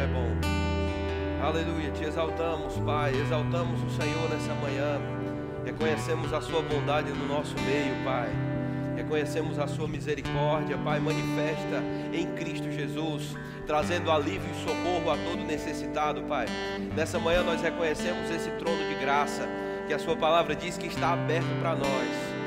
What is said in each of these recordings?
É bom. Aleluia, te exaltamos, Pai, exaltamos o Senhor nessa manhã. Reconhecemos a Sua bondade no nosso meio, Pai. Reconhecemos a Sua misericórdia, Pai. Manifesta em Cristo Jesus, trazendo alívio e socorro a todo necessitado, Pai. Nessa manhã nós reconhecemos esse trono de graça, que a Sua palavra diz que está aberto para nós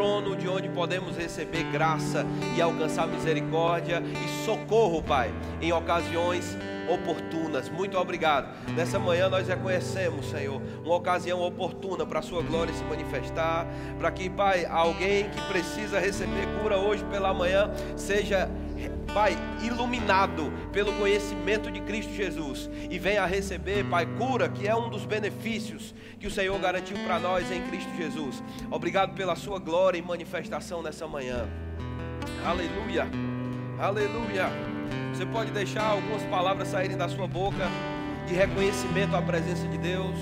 trono de onde podemos receber graça e alcançar misericórdia e socorro, Pai, em ocasiões oportunas. Muito obrigado. Nessa manhã nós reconhecemos, Senhor, uma ocasião oportuna para a Sua glória se manifestar, para que, Pai, alguém que precisa receber cura hoje pela manhã seja Pai, iluminado pelo conhecimento de Cristo Jesus e venha receber, Pai, cura, que é um dos benefícios que o Senhor garantiu para nós em Cristo Jesus. Obrigado pela Sua glória e manifestação nessa manhã. Aleluia, aleluia. Você pode deixar algumas palavras saírem da sua boca de reconhecimento à presença de Deus.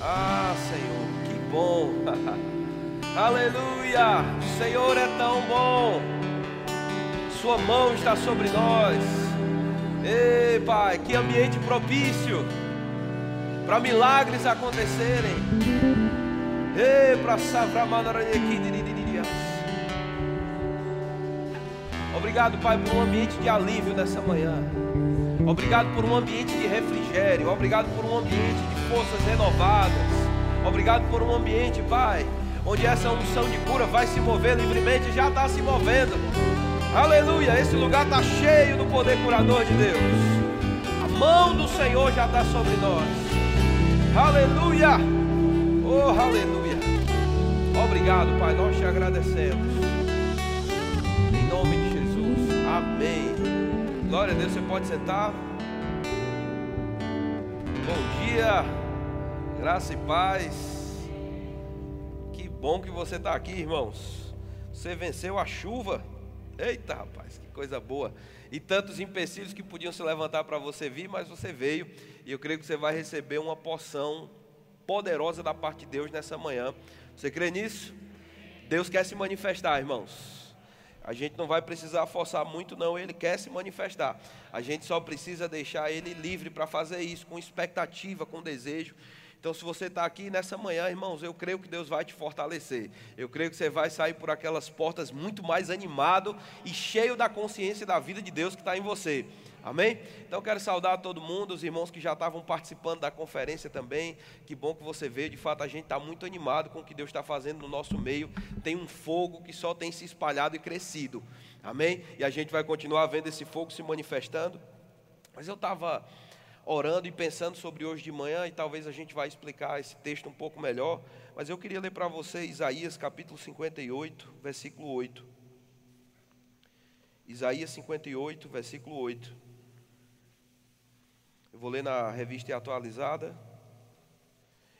Ah, Senhor, que bom. Aleluia! O Senhor é tão bom. Sua mão está sobre nós. Ei, Pai, que ambiente propício para milagres acontecerem. Ei, para savrar Obrigado, Pai, por um ambiente de alívio nessa manhã. Obrigado por um ambiente de refrigério. Obrigado por um ambiente de forças renovadas. Obrigado por um ambiente, Pai, onde essa unção de cura vai se mover livremente, já está se movendo. Aleluia, esse lugar está cheio do poder curador de Deus. A mão do Senhor já está sobre nós. Aleluia, oh aleluia. Obrigado, Pai, nós te agradecemos. Amém. Glória a Deus, você pode sentar. Bom dia, graça e paz. Que bom que você está aqui, irmãos. Você venceu a chuva. Eita, rapaz, que coisa boa. E tantos empecilhos que podiam se levantar para você vir, mas você veio. E eu creio que você vai receber uma porção poderosa da parte de Deus nessa manhã. Você crê nisso? Deus quer se manifestar, irmãos. A gente não vai precisar forçar muito, não. Ele quer se manifestar. A gente só precisa deixar ele livre para fazer isso, com expectativa, com desejo. Então, se você está aqui nessa manhã, irmãos, eu creio que Deus vai te fortalecer. Eu creio que você vai sair por aquelas portas muito mais animado e cheio da consciência da vida de Deus que está em você. Amém? Então quero saudar todo mundo, os irmãos que já estavam participando da conferência também. Que bom que você veio. De fato, a gente está muito animado com o que Deus está fazendo no nosso meio. Tem um fogo que só tem se espalhado e crescido. Amém? E a gente vai continuar vendo esse fogo se manifestando. Mas eu estava orando e pensando sobre hoje de manhã, e talvez a gente vai explicar esse texto um pouco melhor, mas eu queria ler para você Isaías capítulo 58, versículo 8. Isaías 58, versículo 8. Eu vou ler na revista atualizada.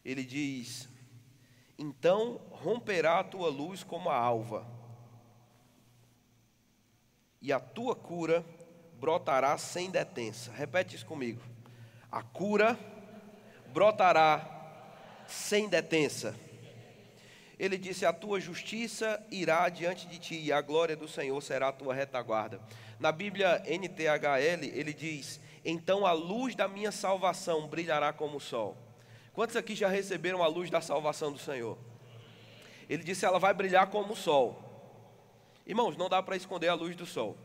Ele diz: Então romperá a tua luz como a alva, e a tua cura brotará sem detença. Repete isso comigo a cura brotará sem detença. Ele disse: A tua justiça irá diante de ti, e a glória do Senhor será a tua retaguarda. Na Bíblia NTHL, ele diz: Então a luz da minha salvação brilhará como o sol. Quantos aqui já receberam a luz da salvação do Senhor? Ele disse: Ela vai brilhar como o sol. Irmãos, não dá para esconder a luz do sol.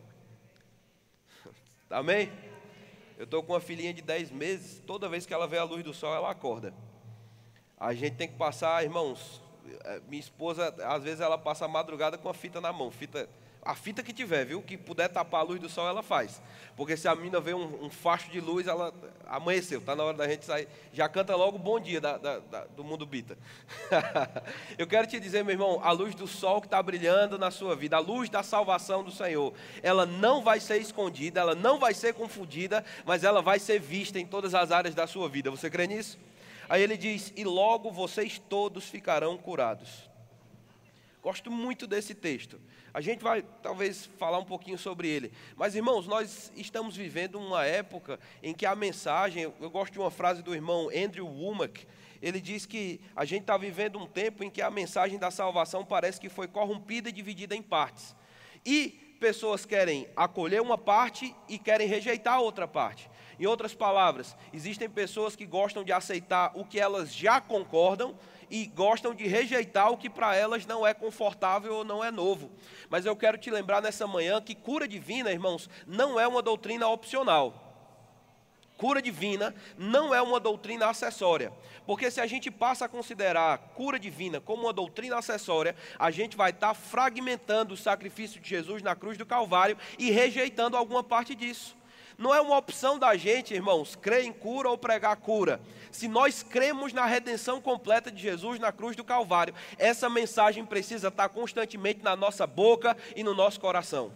Amém? Eu estou com uma filhinha de 10 meses, toda vez que ela vê a luz do sol, ela acorda. A gente tem que passar, irmãos, eh, minha esposa, às vezes ela passa a madrugada com a fita na mão, fita a fita que tiver, viu? Que puder tapar a luz do sol, ela faz. Porque se a mina vê um, um facho de luz, ela amanheceu, está na hora da gente sair. Já canta logo bom dia da, da, da, do mundo bita. Eu quero te dizer, meu irmão, a luz do sol que está brilhando na sua vida, a luz da salvação do Senhor, ela não vai ser escondida, ela não vai ser confundida, mas ela vai ser vista em todas as áreas da sua vida. Você crê nisso? Aí ele diz: E logo vocês todos ficarão curados. Gosto muito desse texto. A gente vai talvez falar um pouquinho sobre ele. Mas, irmãos, nós estamos vivendo uma época em que a mensagem, eu gosto de uma frase do irmão Andrew Womack, ele diz que a gente está vivendo um tempo em que a mensagem da salvação parece que foi corrompida e dividida em partes. E pessoas querem acolher uma parte e querem rejeitar a outra parte. Em outras palavras, existem pessoas que gostam de aceitar o que elas já concordam e gostam de rejeitar o que para elas não é confortável ou não é novo. Mas eu quero te lembrar nessa manhã que cura divina, irmãos, não é uma doutrina opcional. Cura divina não é uma doutrina acessória. Porque se a gente passa a considerar cura divina como uma doutrina acessória, a gente vai estar fragmentando o sacrifício de Jesus na cruz do Calvário e rejeitando alguma parte disso. Não é uma opção da gente, irmãos, crer em cura ou pregar cura. Se nós cremos na redenção completa de Jesus na cruz do Calvário, essa mensagem precisa estar constantemente na nossa boca e no nosso coração.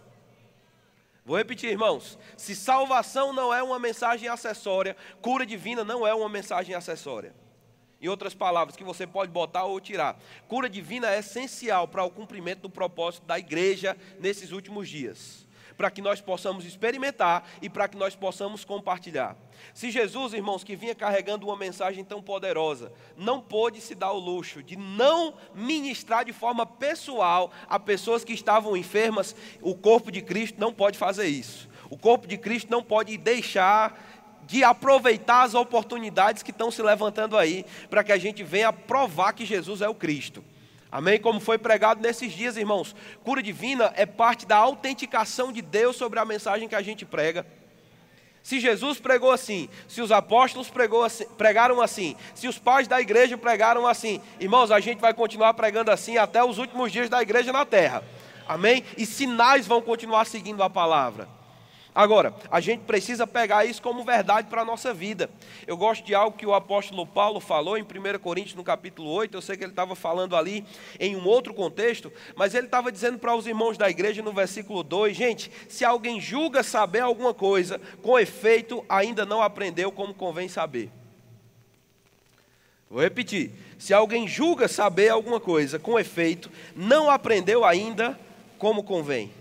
Vou repetir, irmãos. Se salvação não é uma mensagem acessória, cura divina não é uma mensagem acessória. Em outras palavras, que você pode botar ou tirar. Cura divina é essencial para o cumprimento do propósito da igreja nesses últimos dias para que nós possamos experimentar e para que nós possamos compartilhar. Se Jesus, irmãos, que vinha carregando uma mensagem tão poderosa, não pôde se dar o luxo de não ministrar de forma pessoal a pessoas que estavam enfermas, o corpo de Cristo não pode fazer isso. O corpo de Cristo não pode deixar de aproveitar as oportunidades que estão se levantando aí, para que a gente venha provar que Jesus é o Cristo. Amém? Como foi pregado nesses dias, irmãos. Cura divina é parte da autenticação de Deus sobre a mensagem que a gente prega. Se Jesus pregou assim, se os apóstolos assim, pregaram assim, se os pais da igreja pregaram assim, irmãos, a gente vai continuar pregando assim até os últimos dias da igreja na terra. Amém? E sinais vão continuar seguindo a palavra. Agora, a gente precisa pegar isso como verdade para a nossa vida. Eu gosto de algo que o apóstolo Paulo falou em 1 Coríntios, no capítulo 8. Eu sei que ele estava falando ali em um outro contexto, mas ele estava dizendo para os irmãos da igreja no versículo 2: gente, se alguém julga saber alguma coisa, com efeito ainda não aprendeu como convém saber. Vou repetir: se alguém julga saber alguma coisa, com efeito, não aprendeu ainda como convém.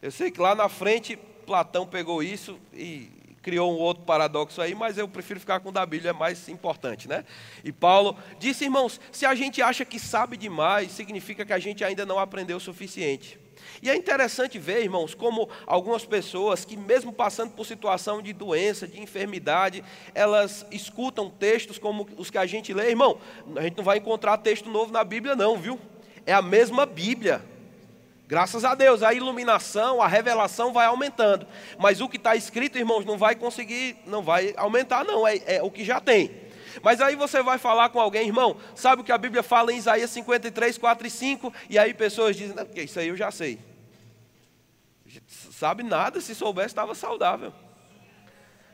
Eu sei que lá na frente Platão pegou isso e criou um outro paradoxo aí, mas eu prefiro ficar com o da Bíblia, é mais importante, né? E Paulo disse, irmãos, se a gente acha que sabe demais, significa que a gente ainda não aprendeu o suficiente. E é interessante ver, irmãos, como algumas pessoas que, mesmo passando por situação de doença, de enfermidade, elas escutam textos como os que a gente lê. Irmão, a gente não vai encontrar texto novo na Bíblia, não, viu? É a mesma Bíblia. Graças a Deus, a iluminação, a revelação vai aumentando. Mas o que está escrito, irmãos, não vai conseguir, não vai aumentar, não. É, é, o que já tem. Mas aí você vai falar com alguém, irmão, sabe o que a Bíblia fala em Isaías 53, 4 e 5? E aí pessoas dizem, não, isso aí eu já sei. Sabe nada, se soubesse estava saudável.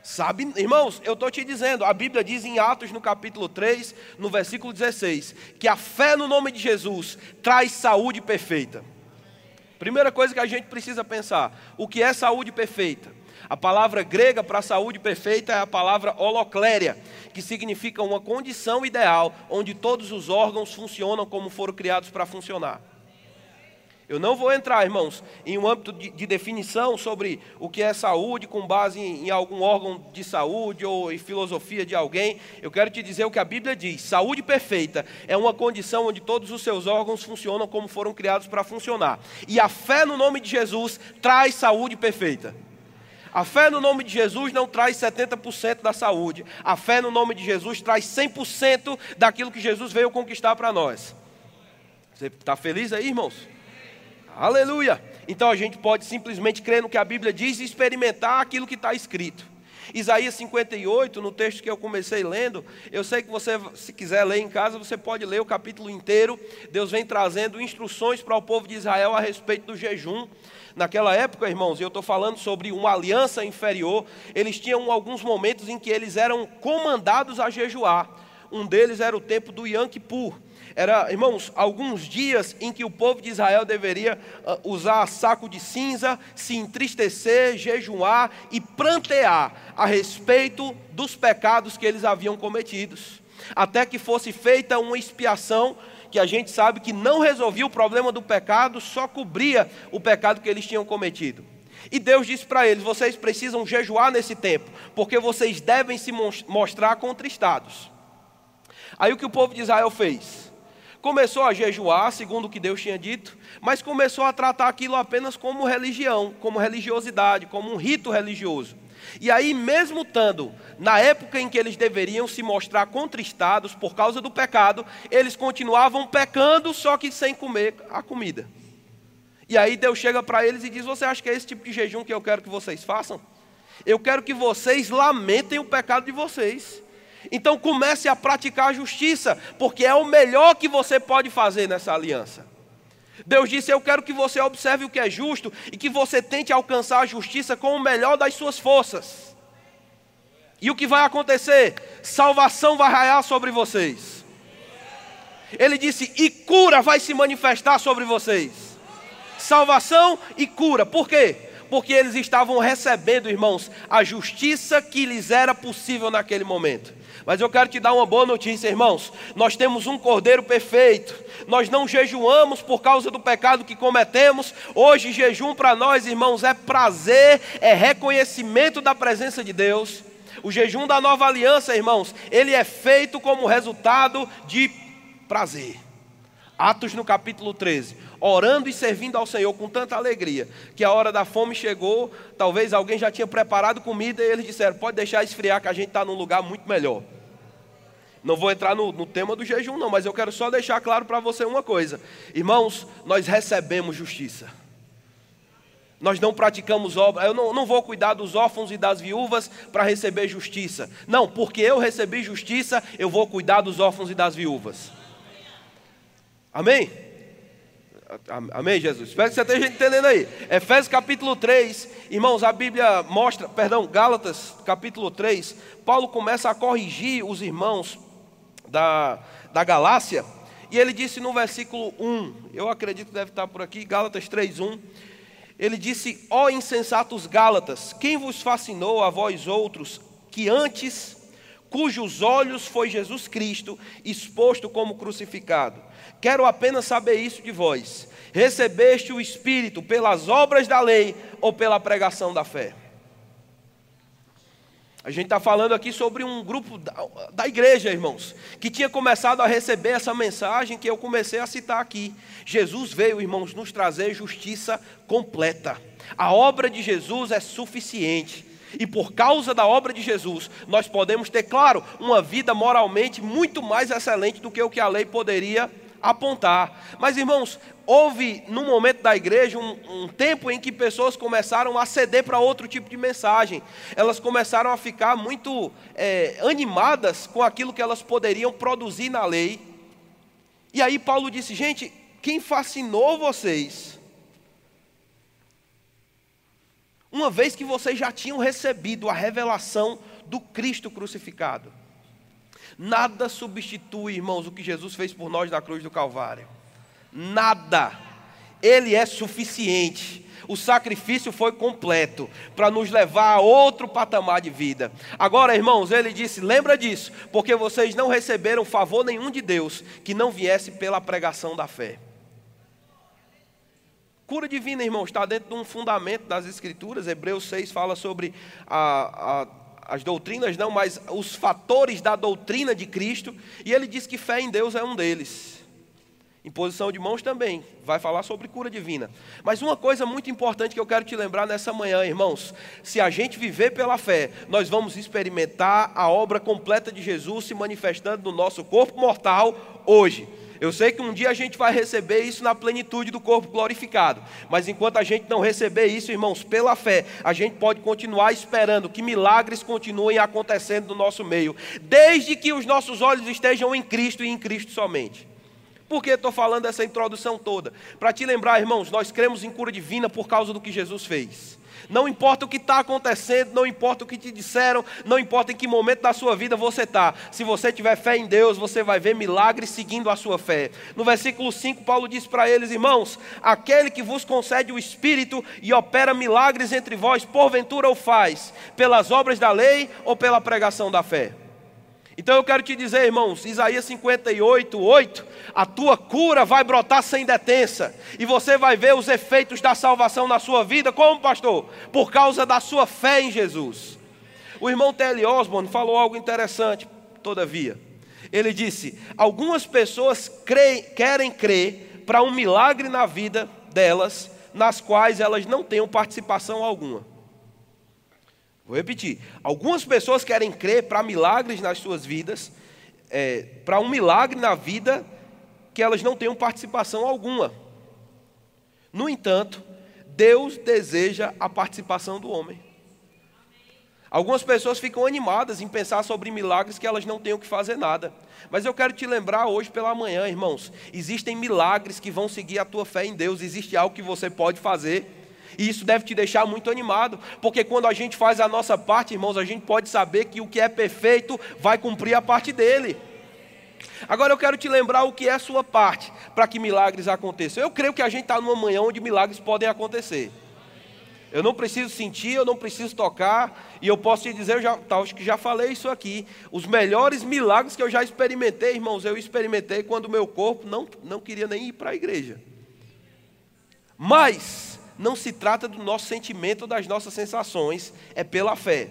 Sabe, irmãos, eu estou te dizendo, a Bíblia diz em Atos no capítulo 3, no versículo 16, que a fé no nome de Jesus traz saúde perfeita. Primeira coisa que a gente precisa pensar: o que é saúde perfeita? A palavra grega para saúde perfeita é a palavra holocléria, que significa uma condição ideal onde todos os órgãos funcionam como foram criados para funcionar. Eu não vou entrar, irmãos, em um âmbito de, de definição sobre o que é saúde com base em, em, algum órgão de saúde ou em filosofia de alguém. Eu quero te dizer o que a Bíblia diz: saúde perfeita é uma condição onde todos os seus órgãos funcionam como foram criados para funcionar. E a fé no nome de Jesus traz saúde perfeita. A fé no nome de Jesus não traz 70% da saúde. A fé no nome de Jesus traz 100% daquilo que Jesus veio conquistar para nós. Você está feliz aí, irmãos? Aleluia! Então a gente pode simplesmente crer no que a Bíblia diz e experimentar aquilo que está escrito. Isaías 58, no texto que eu comecei lendo, eu sei que você, se quiser ler em casa, você pode ler o capítulo inteiro. Deus vem trazendo instruções para o povo de Israel a respeito do jejum. Naquela época, irmãos, eu estou falando sobre uma aliança inferior, eles tinham alguns momentos em que eles eram comandados a jejuar. Um deles era o tempo do Yom Kippur era, irmãos, alguns dias em que o povo de Israel deveria uh, usar saco de cinza, se entristecer, jejuar e prantear a respeito dos pecados que eles haviam cometidos, até que fosse feita uma expiação que a gente sabe que não resolvia o problema do pecado, só cobria o pecado que eles tinham cometido. E Deus disse para eles: vocês precisam jejuar nesse tempo, porque vocês devem se mostrar contristados. Aí o que o povo de Israel fez? Começou a jejuar, segundo o que Deus tinha dito, mas começou a tratar aquilo apenas como religião, como religiosidade, como um rito religioso. E aí, mesmo estando na época em que eles deveriam se mostrar contristados por causa do pecado, eles continuavam pecando, só que sem comer a comida. E aí Deus chega para eles e diz: Você acha que é esse tipo de jejum que eu quero que vocês façam? Eu quero que vocês lamentem o pecado de vocês. Então comece a praticar a justiça, porque é o melhor que você pode fazer nessa aliança. Deus disse: Eu quero que você observe o que é justo e que você tente alcançar a justiça com o melhor das suas forças. E o que vai acontecer? Salvação vai raiar sobre vocês. Ele disse: E cura vai se manifestar sobre vocês. Salvação e cura. Por quê? Porque eles estavam recebendo, irmãos, a justiça que lhes era possível naquele momento. Mas eu quero te dar uma boa notícia, irmãos. Nós temos um cordeiro perfeito. Nós não jejuamos por causa do pecado que cometemos. Hoje, jejum para nós, irmãos, é prazer, é reconhecimento da presença de Deus. O jejum da nova aliança, irmãos, ele é feito como resultado de prazer. Atos no capítulo 13, orando e servindo ao Senhor com tanta alegria, que a hora da fome chegou, talvez alguém já tinha preparado comida e eles disseram: pode deixar esfriar, que a gente está num lugar muito melhor. Não vou entrar no, no, tema do jejum, não, mas eu quero só deixar claro para você uma coisa: irmãos, nós recebemos justiça. Nós não praticamos obra. Eu não, não vou cuidar dos órfãos e das viúvas para receber justiça. Não, porque eu recebi justiça, eu vou cuidar dos órfãos e das viúvas. Amém? Amém, Jesus? Espero que você esteja entendendo aí. Efésios capítulo 3, irmãos, a Bíblia mostra, perdão, Gálatas capítulo 3, Paulo começa a corrigir os irmãos da, da Galácia, e ele disse no versículo 1, eu acredito que deve estar por aqui, Gálatas 3, 1, ele disse: Ó insensatos Gálatas, quem vos fascinou a vós outros, que antes, cujos olhos foi Jesus Cristo, exposto como crucificado? Quero apenas saber isso de vós. Recebeste o Espírito pelas obras da lei ou pela pregação da fé? A gente está falando aqui sobre um grupo da, da, igreja, irmãos, que tinha começado a receber essa mensagem que eu comecei a citar aqui. Jesus veio, irmãos, nos trazer justiça completa. A obra de Jesus é suficiente. E por causa da obra de Jesus, nós podemos ter, claro, uma vida moralmente muito mais excelente do que o que a lei poderia apontar. Mas, irmãos, houve no momento da igreja um, um, tempo em que pessoas começaram a ceder para outro tipo de mensagem. Elas começaram a ficar muito é, animadas com aquilo que elas poderiam produzir na lei. E aí Paulo disse: gente, quem fascinou vocês? Uma vez que vocês já tinham recebido a revelação do Cristo crucificado. Nada substitui, irmãos, o que Jesus fez por nós na cruz do Calvário. Nada. Ele é suficiente. O sacrifício foi completo para nos levar a outro patamar de vida. Agora, irmãos, ele disse: lembra disso, porque vocês não receberam favor nenhum de Deus que não viesse pela pregação da fé. Cura divina, irmãos, está dentro de um fundamento das Escrituras. Hebreus 6 fala sobre a, a as doutrinas não, mas os fatores da doutrina de Cristo, e ele diz que fé em Deus é um deles. Imposição de mãos também, vai falar sobre cura divina. Mas uma coisa muito importante que eu quero te lembrar nessa manhã, irmãos: se a gente viver pela fé, nós vamos experimentar a obra completa de Jesus se manifestando no nosso corpo mortal hoje. Eu sei que um dia a gente vai receber isso na plenitude do corpo glorificado, mas enquanto a gente não receber isso, irmãos, pela fé, a gente pode continuar esperando que milagres continuem acontecendo no nosso meio, desde que os nossos olhos estejam em Cristo e em Cristo somente. Por que estou falando essa introdução toda? Para te lembrar, irmãos, nós cremos em cura divina por causa do que Jesus fez. Não importa o que está acontecendo, não importa o que te disseram, não importa em que momento da sua vida você está. Se você tiver fé em Deus, você vai ver milagres seguindo a sua fé. No versículo 5, Paulo diz para eles, irmãos: aquele que vos concede o Espírito e opera milagres entre vós, porventura o faz, pelas obras da lei ou pela pregação da fé? Então eu quero te dizer, irmãos, Isaías 58, 8, a tua cura vai brotar sem detença, e você vai ver os efeitos da salvação na sua vida, como pastor? Por causa da sua fé em Jesus. O irmão T.L. Osborne falou algo interessante, todavia. Ele disse: Algumas pessoas creem, querem crer para um milagre na vida delas, nas quais elas não tenham participação alguma. Vou repetir: algumas pessoas querem crer para milagres nas suas vidas, é, para um milagre na vida que elas não tenham participação alguma. No entanto, Deus deseja a participação do homem. Algumas pessoas ficam animadas em pensar sobre milagres que elas não o que fazer nada. Mas eu quero te lembrar hoje pela manhã, irmãos, existem milagres que vão seguir a tua fé em Deus, existe algo que você pode fazer. E isso deve te deixar muito animado, porque quando a gente faz a nossa parte, irmãos, a gente pode saber que o que é perfeito vai cumprir a parte dele. Agora eu quero te lembrar o que é a sua parte para que milagres aconteçam. Eu creio que a gente está numa manhã onde milagres podem acontecer. Eu não preciso sentir, eu não preciso tocar, e eu posso te dizer, eu já, acho que já falei isso aqui. Os melhores milagres que eu já experimentei, irmãos, eu experimentei quando meu corpo não, não queria nem ir para a igreja. Mas não se trata do nosso sentimento, das nossas sensações, é pela fé.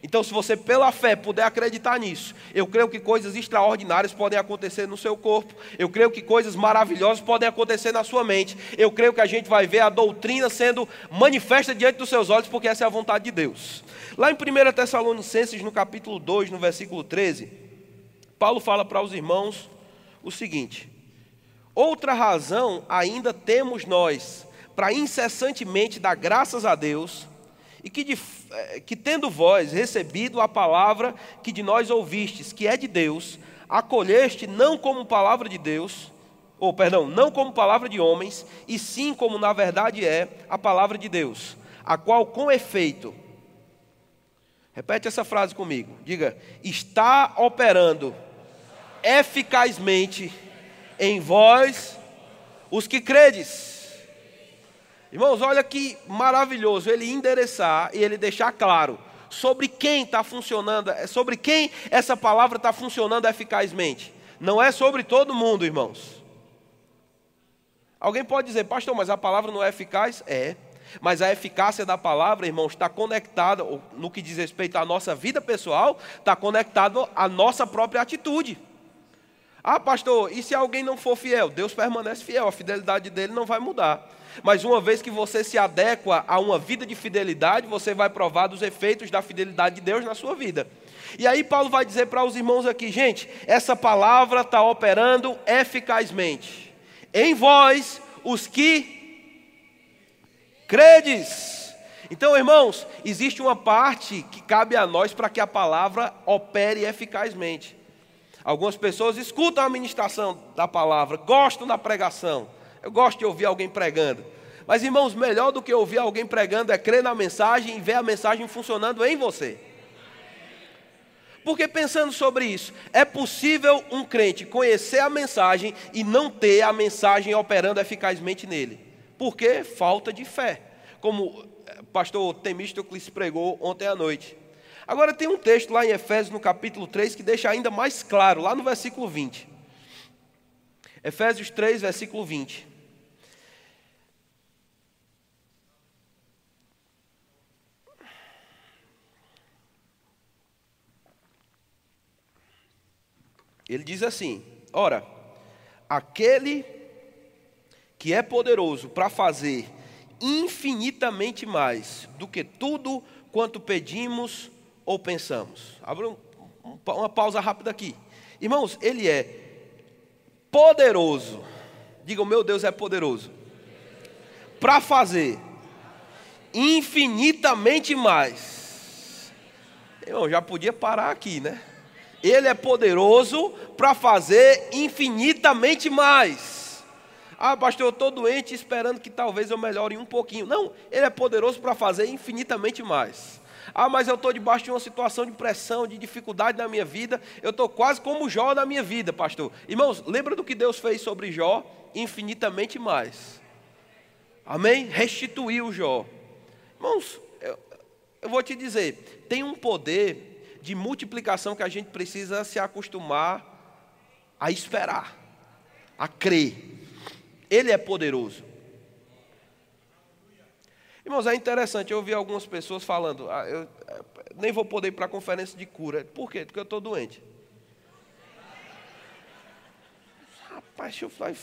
Então, se você pela fé puder acreditar nisso, eu creio que coisas extraordinárias podem acontecer no seu corpo, eu creio que coisas maravilhosas podem acontecer na sua mente, eu creio que a gente vai ver a doutrina sendo manifesta diante dos seus olhos, porque essa é a vontade de Deus. Lá em 1 Tessalonicenses, no capítulo 2, no versículo 13, Paulo fala para os irmãos o seguinte: Outra razão ainda temos nós para incessantemente dar graças a Deus e que, de, eh, que tendo vós recebido a palavra que de nós ouvistes, que é de Deus, acolheste não como palavra de Deus, ou perdão, não como palavra de homens, e sim como na verdade é a palavra de Deus, a qual com efeito, repete essa frase comigo, diga, está operando eficazmente em vós os que credes. Irmãos, olha que maravilhoso ele endereçar e ele deixar claro sobre quem está funcionando, é sobre quem essa palavra está funcionando eficazmente. Não é sobre todo mundo, irmãos. Alguém pode dizer, pastor, mas a palavra não é eficaz? É. Mas a eficácia da palavra, irmãos, está conectada, no que diz respeito à nossa vida pessoal, está conectado à nossa própria atitude. Ah, pastor, e se alguém não for fiel? Deus permanece fiel, a fidelidade dele não vai mudar. Mas uma vez que você se adequa a uma vida de fidelidade, você vai provar dos efeitos da fidelidade de Deus na sua vida. E aí Paulo vai dizer para os irmãos aqui, gente, essa palavra está operando eficazmente. Em vós, os que credes. Então, irmãos, existe uma parte que cabe a nós para que a palavra opere eficazmente. Algumas pessoas escutam a ministração da palavra, gostam da pregação, eu gosto de ouvir alguém pregando. Mas, irmãos, melhor do que ouvir alguém pregando é crer na mensagem e ver a mensagem funcionando em você. Porque pensando sobre isso, é possível um crente conhecer a mensagem e não ter a mensagem operando eficazmente nele. Por quê? Falta de fé. Como o eh, pastor Temístocles pregou ontem à noite. Agora tem um texto lá em Efésios, no capítulo 3, que deixa ainda mais claro, lá no versículo 20. Efésios 3, versículo 20. Ele diz assim: Ora, aquele que é poderoso para fazer infinitamente mais do que tudo quanto pedimos ou pensamos. Abra um, uma pausa rápida aqui. Irmãos, ele é poderoso. Diga, o meu Deus é poderoso. Para fazer infinitamente mais. Eu já podia parar aqui, né? Ele é poderoso para fazer infinitamente mais. Ah, pastor, eu estou doente esperando que talvez eu melhore um pouquinho. Não, ele é poderoso para fazer infinitamente mais. Ah, mas eu estou debaixo de uma situação de pressão, de dificuldade na minha vida. Eu estou quase como Jó na minha vida, pastor. Irmãos, lembra do que Deus fez sobre Jó? Infinitamente mais. Amém? Restituiu Jó. Irmãos, eu, eu vou te dizer, tem um poder de multiplicação que a gente precisa se acostumar a esperar, a crer. Ele é poderoso. Irmãos, é interessante, eu ouvi algumas pessoas falando, ah, eu nem vou poder ir para a conferência de cura. Por quê? Porque eu estou doente. Deixa eu falar,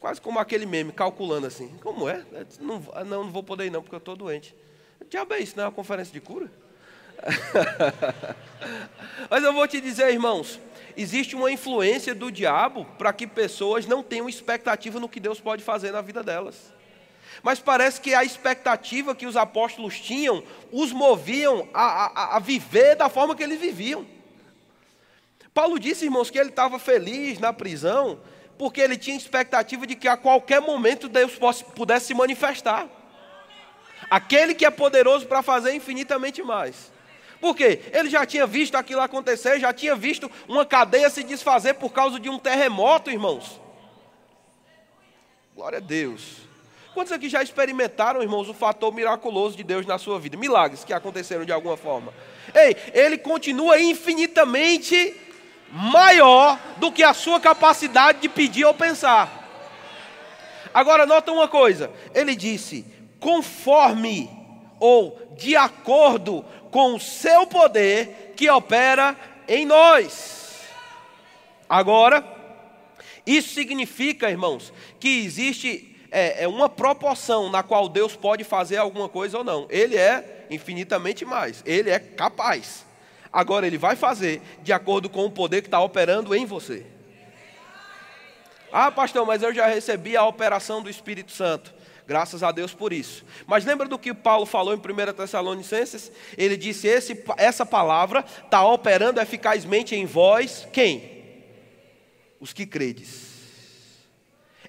quase como aquele meme, calculando assim. Como é? Não, não, não vou poder ir não, porque eu estou doente. Diabo é isso, não é uma conferência de cura? Mas eu vou te dizer, irmãos, existe uma influência do diabo para que pessoas não tenham expectativa no que Deus pode fazer na vida delas. Mas parece que a expectativa que os apóstolos tinham os moviam a, a, a viver da forma que eles viviam. Paulo disse, irmãos, que ele estava feliz na prisão, porque ele tinha expectativa de que a qualquer momento Deus pudesse se manifestar. Aquele que é poderoso para fazer infinitamente mais. Por quê? Ele já tinha visto aquilo acontecer, já tinha visto uma cadeia se desfazer por causa de um terremoto, irmãos. Glória a Deus. Quantos aqui já experimentaram, irmãos, o fator miraculoso de Deus na sua vida? Milagres que aconteceram de alguma forma. Ei, ele continua infinitamente maior do que a sua capacidade de pedir ou pensar. Agora, nota uma coisa: ele disse, conforme ou de acordo com o seu poder que opera em nós. Agora, isso significa, irmãos, que existe é, é uma proporção na qual Deus pode fazer alguma coisa ou não. Ele é infinitamente mais, ele é capaz. Agora, ele vai fazer de acordo com o poder que está operando em você. Ah, pastor, mas eu já recebi a operação do Espírito Santo. Graças a Deus por isso. Mas lembra do que Paulo falou em 1 Tessalonicenses? Ele disse: esse, essa palavra está operando eficazmente em vós, quem? Os que credes.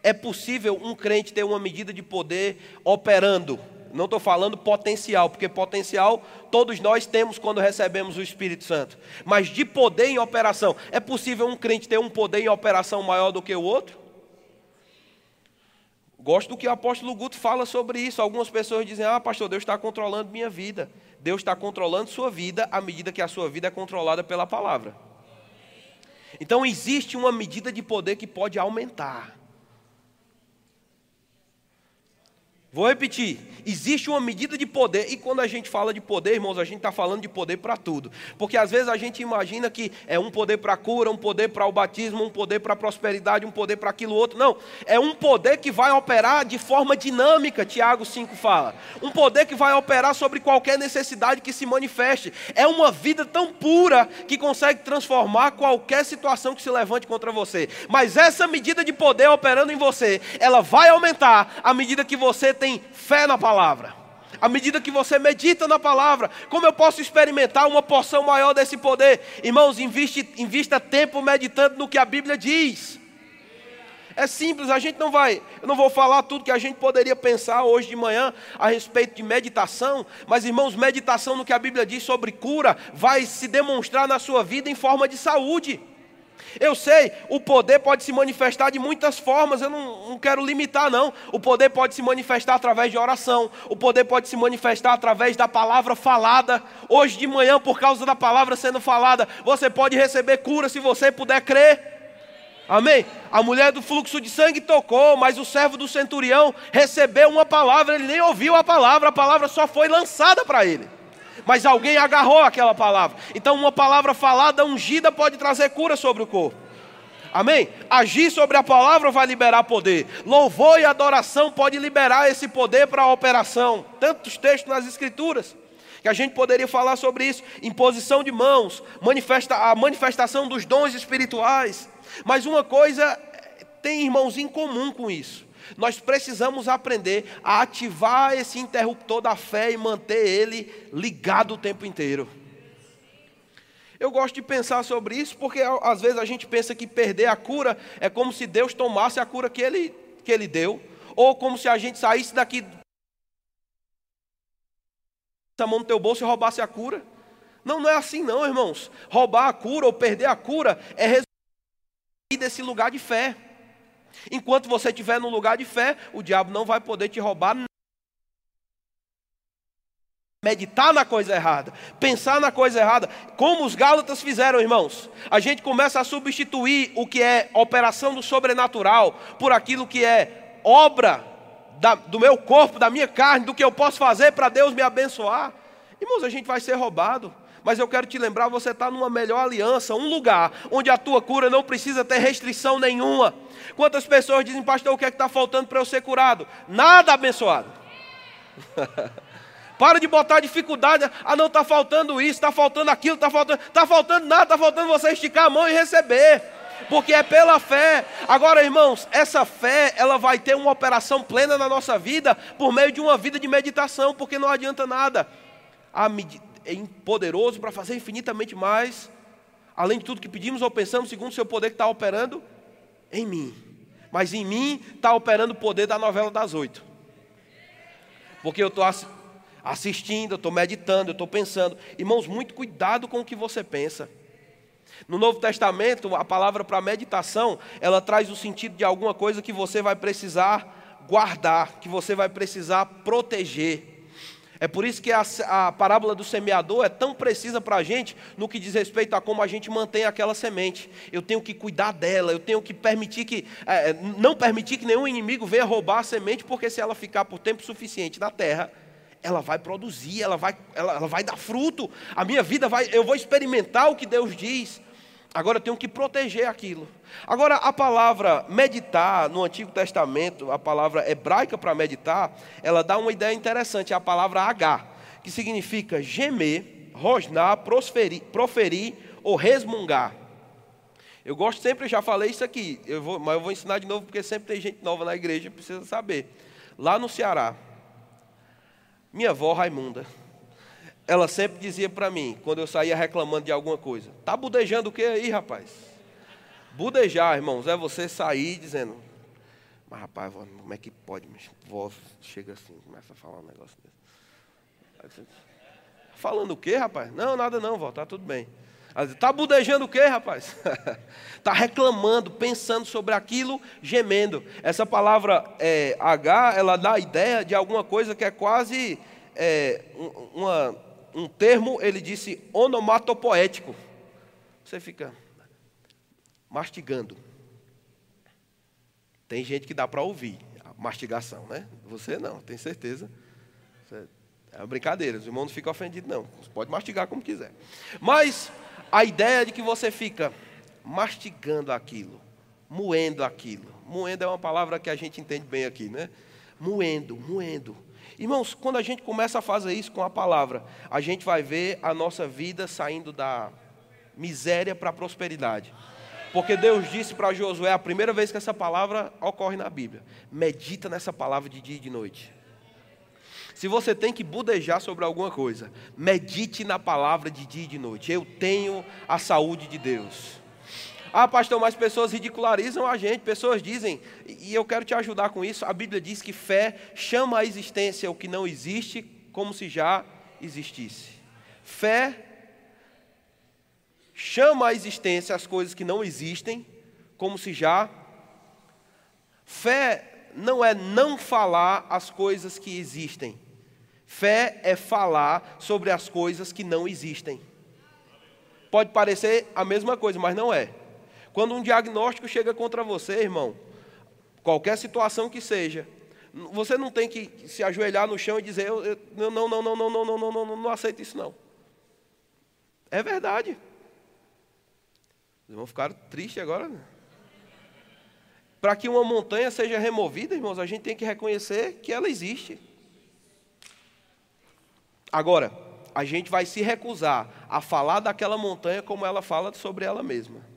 É possível um crente ter uma medida de poder operando. Não estou falando potencial, porque potencial todos nós temos quando recebemos o Espírito Santo. Mas de poder em operação. É possível um crente ter um poder em operação maior do que o outro? Gosto do que o apóstolo Guto fala sobre isso. Algumas pessoas dizem: Ah, pastor, Deus está controlando minha vida. Deus está controlando sua vida à medida que a sua vida é controlada pela palavra. Então existe uma medida de poder que pode aumentar. Vou repetir: existe uma medida de poder, e quando a gente fala de poder, irmãos, a gente está falando de poder para tudo. Porque às vezes a gente imagina que é um poder para a cura, um poder para o batismo, um poder para a prosperidade, um poder para aquilo outro. Não, é um poder que vai operar de forma dinâmica, Tiago 5 fala. Um poder que vai operar sobre qualquer necessidade que se manifeste. É uma vida tão pura que consegue transformar qualquer situação que se levante contra você. Mas essa medida de poder operando em você, ela vai aumentar à medida que você tem fé na palavra, à medida que você medita na palavra, como eu posso experimentar uma porção maior desse poder? Irmãos, investe, invista tempo meditando no que a Bíblia diz. É simples, a gente não vai, eu não vou falar tudo que a gente poderia pensar hoje de manhã a respeito de meditação, mas irmãos, meditação no que a Bíblia diz sobre cura vai se demonstrar na sua vida em forma de saúde. Eu sei, o poder pode se manifestar de muitas formas, eu não, não, quero limitar, não. O poder pode se manifestar através de oração, o poder pode se manifestar através da palavra falada. Hoje de manhã, por causa da palavra sendo falada, você pode receber cura se você puder crer. Amém? A mulher do fluxo de sangue tocou, mas o servo do centurião recebeu uma palavra, ele nem ouviu a palavra, a palavra só foi lançada para ele mas alguém agarrou aquela palavra. Então, uma palavra falada, ungida, pode trazer cura sobre o corpo. Amém? Agir sobre a palavra vai liberar poder. Louvor e adoração pode liberar esse poder para a operação. Tantos textos nas Escrituras que a gente poderia falar sobre isso. Imposição de mãos, manifesta, a manifestação dos dons espirituais. Mas uma coisa tem irmãos em comum com isso. Nós precisamos aprender a ativar esse interruptor da fé e manter ele ligado o tempo inteiro. Eu gosto de pensar sobre isso porque às vezes a gente pensa que perder a cura é como se Deus tomasse a cura que ele, que ele deu, ou como se a gente saísse daqui a mão no teu bolso e roubasse a cura. Não, não é assim não, irmãos. Roubar a cura ou perder a cura é resolver desse lugar de fé. Enquanto você estiver no lugar de fé, o diabo não vai poder te roubar meditar na coisa errada, pensar na coisa errada, como os Gálatas fizeram, irmãos. A gente começa a substituir o que é operação do sobrenatural por aquilo que é obra da, do meu corpo, da minha carne, do que eu posso fazer para Deus me abençoar. Irmãos, a gente vai ser roubado. Mas eu quero te lembrar, você está numa melhor aliança, um lugar onde a tua cura não precisa ter restrição nenhuma. Quantas pessoas dizem, pastor, o que é que está faltando para eu ser curado? Nada abençoado. Para de botar dificuldade. Ah, não, está faltando isso, está faltando aquilo, está faltando. Está faltando nada, está faltando você esticar a mão e receber. Porque é pela fé. Agora, irmãos, essa fé, ela vai ter uma operação plena na nossa vida por meio de uma vida de meditação, porque não adianta nada. Ah, é poderoso para fazer infinitamente mais, além de tudo que pedimos ou pensamos, segundo o seu poder que está operando em mim. Mas em mim está operando o poder da novela das oito. Porque eu estou assistindo, eu estou meditando, eu estou pensando. Irmãos, muito cuidado com o que você pensa. No Novo Testamento, a palavra para meditação, ela traz o sentido de alguma coisa que você vai precisar guardar, que você vai precisar proteger. É por isso que a, a parábola do semeador é tão precisa para a gente no que diz respeito a como a gente mantém aquela semente. Eu tenho que cuidar dela, eu tenho que permitir que, é, é, não permitir que nenhum inimigo venha roubar a semente, porque se ela ficar por tempo suficiente na terra, ela vai produzir, ela vai, ela, ela vai dar fruto. A minha vida vai, eu vou experimentar o que Deus diz. Agora eu tenho que proteger aquilo. Agora, a palavra meditar no Antigo Testamento, a palavra hebraica para meditar, ela dá uma ideia interessante, é a palavra H, que significa gemer, rosnar, proferir, proferir ou resmungar. Eu gosto sempre, eu já falei isso aqui, eu vou, mas eu vou ensinar de novo porque sempre tem gente nova na igreja, precisa saber. Lá no Ceará, minha avó Raimunda, ela sempre dizia para mim, quando eu saía reclamando de alguma coisa: Tá budejando o que aí, rapaz? Budejar, irmãos, é você sair dizendo: Mas rapaz, como é que pode? Vó chega assim, começa a falar um negócio desse. Falando o quê, rapaz? Não, nada não, vó, tá tudo bem. Está budejando o quê, rapaz? Está reclamando, pensando sobre aquilo, gemendo. Essa palavra é, H, ela dá a ideia de alguma coisa que é quase é, uma, um termo, ele disse onomatopoético. Você fica mastigando. Tem gente que dá para ouvir a mastigação, né? Você não, tem certeza. é uma brincadeira, os irmãos não ficam ofendidos, não. Você pode mastigar como quiser. Mas a ideia de que você fica mastigando aquilo, moendo aquilo. Moendo é uma palavra que a gente entende bem aqui, né? Moendo, moendo. Irmãos, quando a gente começa a fazer isso com a palavra, a gente vai ver a nossa vida saindo da miséria para a prosperidade. Porque Deus disse para Josué, a primeira vez que essa palavra ocorre na Bíblia: medita nessa palavra de dia e de noite. Se você tem que budejar sobre alguma coisa, medite na palavra de dia e de noite. Eu tenho a saúde de Deus. Ah, pastor, mas pessoas ridicularizam a gente, pessoas dizem, e eu quero te ajudar com isso. A Bíblia diz que fé chama à existência o que não existe como se já existisse. Fé chama à existência as coisas que não existem como se já. Fé não é não falar as coisas que existem. Fé é falar sobre as coisas que não existem. Pode parecer a mesma coisa, mas não é. Quando um diagnóstico chega contra você, irmão, qualquer situação que seja, você não tem que se ajoelhar no chão e dizer, eu, eu, não, não, não, não, não, não, não, não, não, não, aceito isso não. É verdade. Os irmãos ficaram tristes agora. Né? Para que uma montanha seja removida, irmãos, a gente tem que reconhecer que ela existe. Agora, a gente vai se recusar a falar daquela montanha como ela fala sobre ela mesma.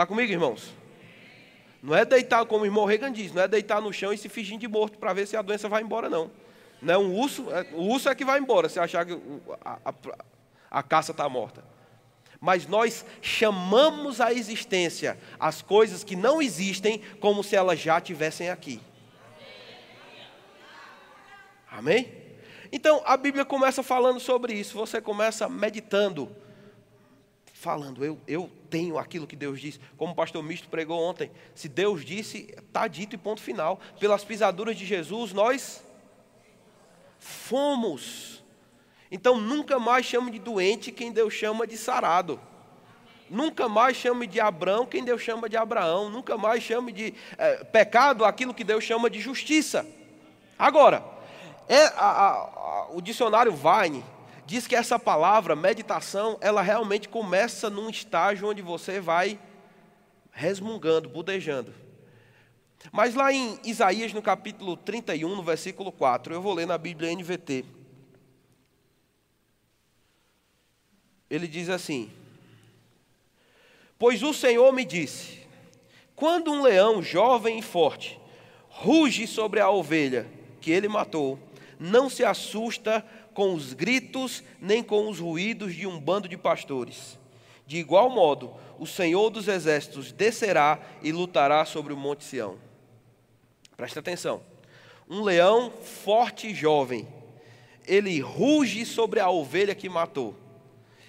Está comigo, irmãos? Não é deitar, como o irmão Reagan diz, não é deitar no chão e se fingir de morto para ver se a doença vai embora, não. Não é um urso, é, o urso é que vai embora, se achar que a, a, a caça está morta. Mas nós chamamos à existência as coisas que não existem como se elas já estivessem aqui. Amém? Então a Bíblia começa falando sobre isso, você começa meditando, falando, eu, eu tenho aquilo que Deus disse, como o pastor Misto pregou ontem. Se Deus disse, está dito e ponto final. Pelas pisaduras de Jesus, nós fomos. Então nunca mais chame de doente quem Deus chama de sarado. Nunca mais chame de Abraão quem Deus chama de Abraão. Nunca mais chame de é, pecado aquilo que Deus chama de justiça. Agora, é, a, a, a, o dicionário Vine diz que essa palavra, meditação, ela realmente começa num estágio onde você vai resmungando, budejando. Mas lá em Isaías, no capítulo 31, no versículo 4, eu vou ler na Bíblia NVT. Ele diz assim: Pois o Senhor me disse: quando um leão jovem e forte ruge sobre a ovelha que ele matou, não se assusta com os gritos nem com os ruídos de um bando de pastores. De igual modo, o Senhor dos exércitos descerá e lutará sobre o monte Sião. Presta atenção. Um leão forte e jovem, ele ruge sobre a ovelha que matou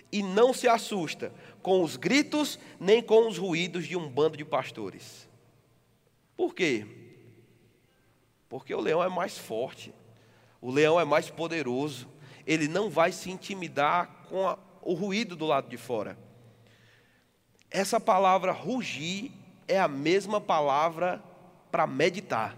e não se assusta com os gritos nem com os ruídos de um bando de pastores. Por quê? Porque o leão é mais forte, o leão é mais poderoso, ele não vai se intimidar com a, o ruído do lado de fora. Essa palavra rugir é a mesma palavra para meditar.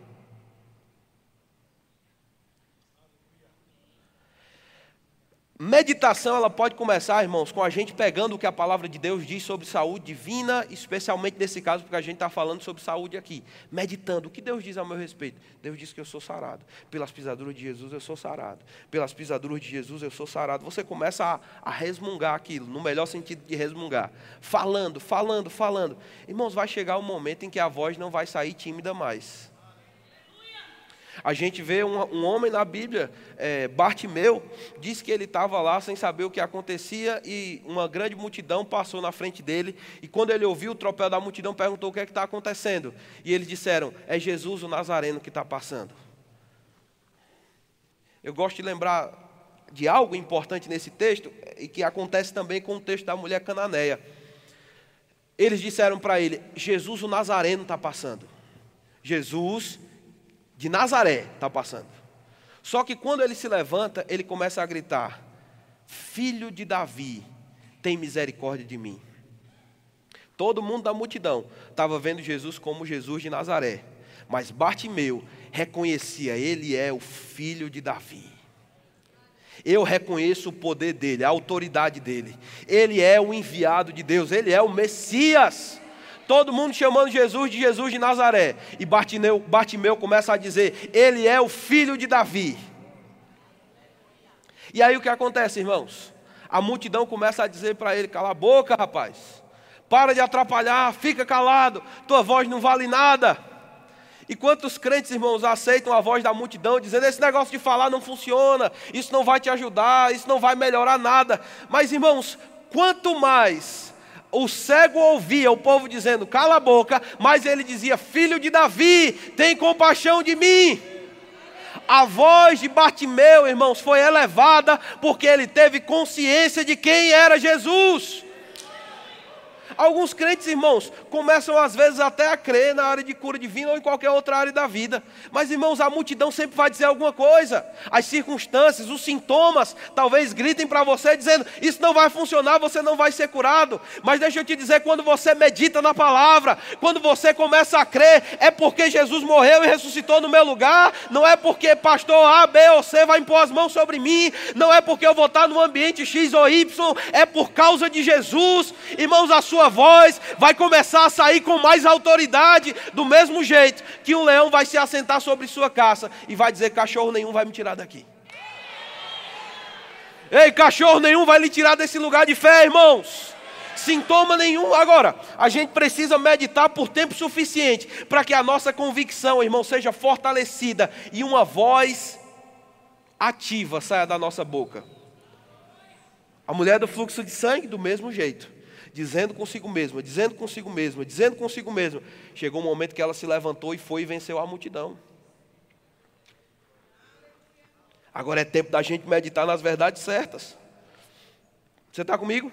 Meditação ela pode começar, irmãos, com a gente pegando o que a palavra de Deus diz sobre saúde divina, especialmente nesse caso, porque a gente está falando sobre saúde aqui. Meditando, o que Deus diz ao meu respeito? Deus diz que eu sou sarado. Pelas pisaduras de Jesus eu sou sarado. Pelas pisaduras de Jesus eu sou sarado. Você começa a, a resmungar aquilo, no melhor sentido de resmungar. Falando, falando, falando. Irmãos, vai chegar um momento em que a voz não vai sair tímida mais. A gente vê um, um homem na Bíblia, é, Bartimeu, diz que ele estava lá sem saber o que acontecia e uma grande multidão passou na frente dele. E quando ele ouviu o tropel da multidão, perguntou o que é está acontecendo. E eles disseram: É Jesus o Nazareno que está passando. Eu gosto de lembrar de algo importante nesse texto e que acontece também com o texto da mulher cananeia. Eles disseram para ele: Jesus o Nazareno está passando. Jesus de Nazaré está passando. Só que quando ele se levanta, ele começa a gritar: Filho de Davi, tem misericórdia de mim. Todo mundo da multidão estava vendo Jesus como Jesus de Nazaré, mas Bartimeu reconhecia: Ele é o filho de Davi. Eu reconheço o poder dele, a autoridade dele. Ele é o enviado de Deus, ele é o Messias. Todo mundo chamando Jesus de Jesus de Nazaré. E Bartimeu, Bartimeu começa a dizer: Ele é o filho de Davi. E aí o que acontece, irmãos? A multidão começa a dizer para ele: Cala a boca, rapaz. Para de atrapalhar, fica calado. Tua voz não vale nada. E quantos crentes, irmãos, aceitam a voz da multidão, dizendo: esse negócio de falar não funciona, isso não vai te ajudar, isso não vai melhorar nada. Mas, irmãos, quanto mais o cego ouvia o povo dizendo: cala a boca, mas ele dizia: filho de Davi, tem compaixão de mim. A voz de Bartimeu, irmãos, foi elevada porque ele teve consciência de quem era Jesus. Alguns crentes, irmãos, começam às vezes até a crer na área de cura divina ou em qualquer outra área da vida. Mas, irmãos, a multidão sempre vai dizer alguma coisa. As circunstâncias, os sintomas, talvez gritem para você dizendo: Isso não vai funcionar, você não vai ser curado. Mas deixa eu te dizer: quando você medita na palavra, quando você começa a crer, é porque Jesus morreu e ressuscitou no meu lugar. Não é porque pastor A, B ou C vai impor as mãos sobre mim. Não é porque eu vou estar no ambiente X ou Y. É por causa de Jesus. Irmãos, a sua sua voz vai começar a sair com mais autoridade, do mesmo jeito que um leão vai se assentar sobre sua caça e vai dizer: cachorro nenhum vai me tirar daqui. Ei, cachorro nenhum vai lhe tirar desse lugar de fé, irmãos. Sintoma nenhum. Agora, a gente precisa meditar por tempo suficiente para que a nossa convicção, irmão, seja fortalecida e uma voz ativa saia da nossa boca. A mulher do fluxo de sangue, do mesmo jeito dizendo consigo mesma, dizendo consigo mesma, dizendo consigo mesma. Chegou um momento que ela se levantou e foi e venceu a multidão. Agora é tempo da gente meditar nas verdades certas. Você está comigo?